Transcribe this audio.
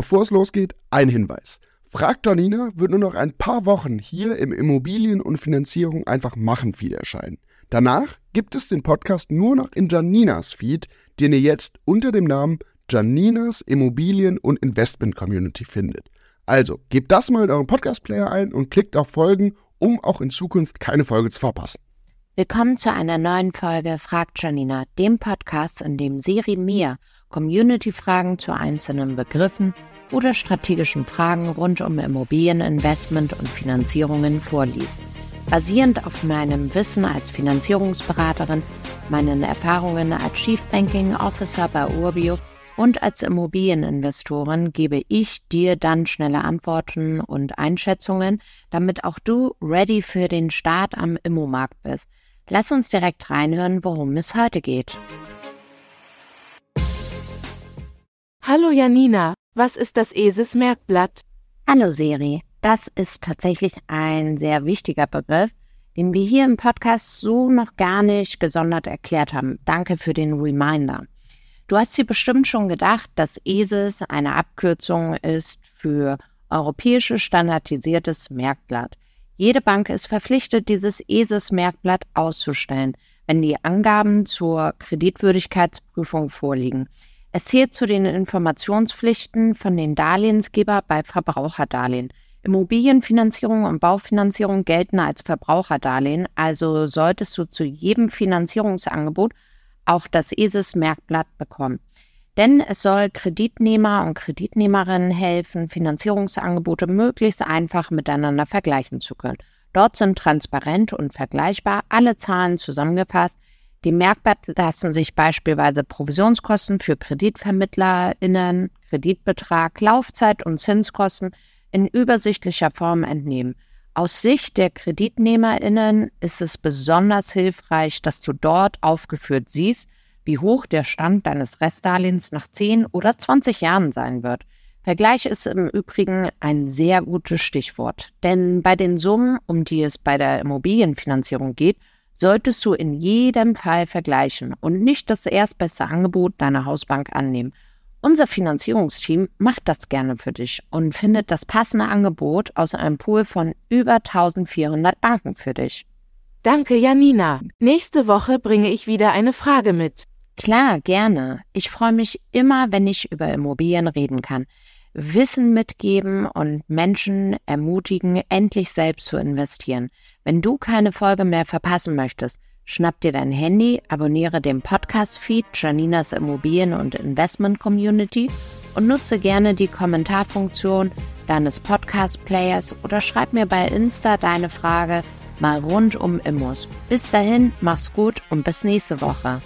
Bevor es losgeht, ein Hinweis. Frag Janina wird nur noch ein paar Wochen hier im Immobilien- und Finanzierung einfach machen Feed erscheinen. Danach gibt es den Podcast nur noch in Janinas Feed, den ihr jetzt unter dem Namen Janinas Immobilien- und Investment Community findet. Also gebt das mal in euren Podcast-Player ein und klickt auf Folgen, um auch in Zukunft keine Folge zu verpassen. Willkommen zu einer neuen Folge Fragt Janina, dem Podcast, in dem Siri mir Community-Fragen zu einzelnen Begriffen oder strategischen Fragen rund um Immobilieninvestment und Finanzierungen vorliest. Basierend auf meinem Wissen als Finanzierungsberaterin, meinen Erfahrungen als Chief Banking Officer bei Urbio und als Immobilieninvestorin gebe ich dir dann schnelle Antworten und Einschätzungen, damit auch du ready für den Start am Immomarkt bist. Lass uns direkt reinhören, worum es heute geht. Hallo Janina, was ist das ESIS-Merkblatt? Hallo Siri, das ist tatsächlich ein sehr wichtiger Begriff, den wir hier im Podcast so noch gar nicht gesondert erklärt haben. Danke für den Reminder. Du hast dir bestimmt schon gedacht, dass ESIS eine Abkürzung ist für Europäisches Standardisiertes Merkblatt. Jede Bank ist verpflichtet, dieses ESIS-Merkblatt auszustellen, wenn die Angaben zur Kreditwürdigkeitsprüfung vorliegen. Es zählt zu den Informationspflichten von den Darlehensgeber bei Verbraucherdarlehen. Immobilienfinanzierung und Baufinanzierung gelten als Verbraucherdarlehen, also solltest du zu jedem Finanzierungsangebot auch das ESIS-Merkblatt bekommen. Denn es soll Kreditnehmer und Kreditnehmerinnen helfen, Finanzierungsangebote möglichst einfach miteinander vergleichen zu können. Dort sind transparent und vergleichbar alle Zahlen zusammengefasst, dem Merkblatt lassen sich beispielsweise Provisionskosten für KreditvermittlerInnen, Kreditbetrag, Laufzeit und Zinskosten in übersichtlicher Form entnehmen. Aus Sicht der KreditnehmerInnen ist es besonders hilfreich, dass du dort aufgeführt siehst, wie hoch der Stand deines Restdarlehens nach 10 oder 20 Jahren sein wird. Vergleich ist im Übrigen ein sehr gutes Stichwort, denn bei den Summen, um die es bei der Immobilienfinanzierung geht, solltest du in jedem Fall vergleichen und nicht das erstbeste Angebot deiner Hausbank annehmen. Unser Finanzierungsteam macht das gerne für dich und findet das passende Angebot aus einem Pool von über 1400 Banken für dich. Danke, Janina. Nächste Woche bringe ich wieder eine Frage mit. Klar, gerne. Ich freue mich immer, wenn ich über Immobilien reden kann. Wissen mitgeben und Menschen ermutigen, endlich selbst zu investieren. Wenn du keine Folge mehr verpassen möchtest, schnapp dir dein Handy, abonniere den Podcast-Feed Janinas Immobilien- und Investment Community und nutze gerne die Kommentarfunktion deines Podcast-Players oder schreib mir bei Insta deine Frage mal rund um Immos. Bis dahin, mach's gut und bis nächste Woche.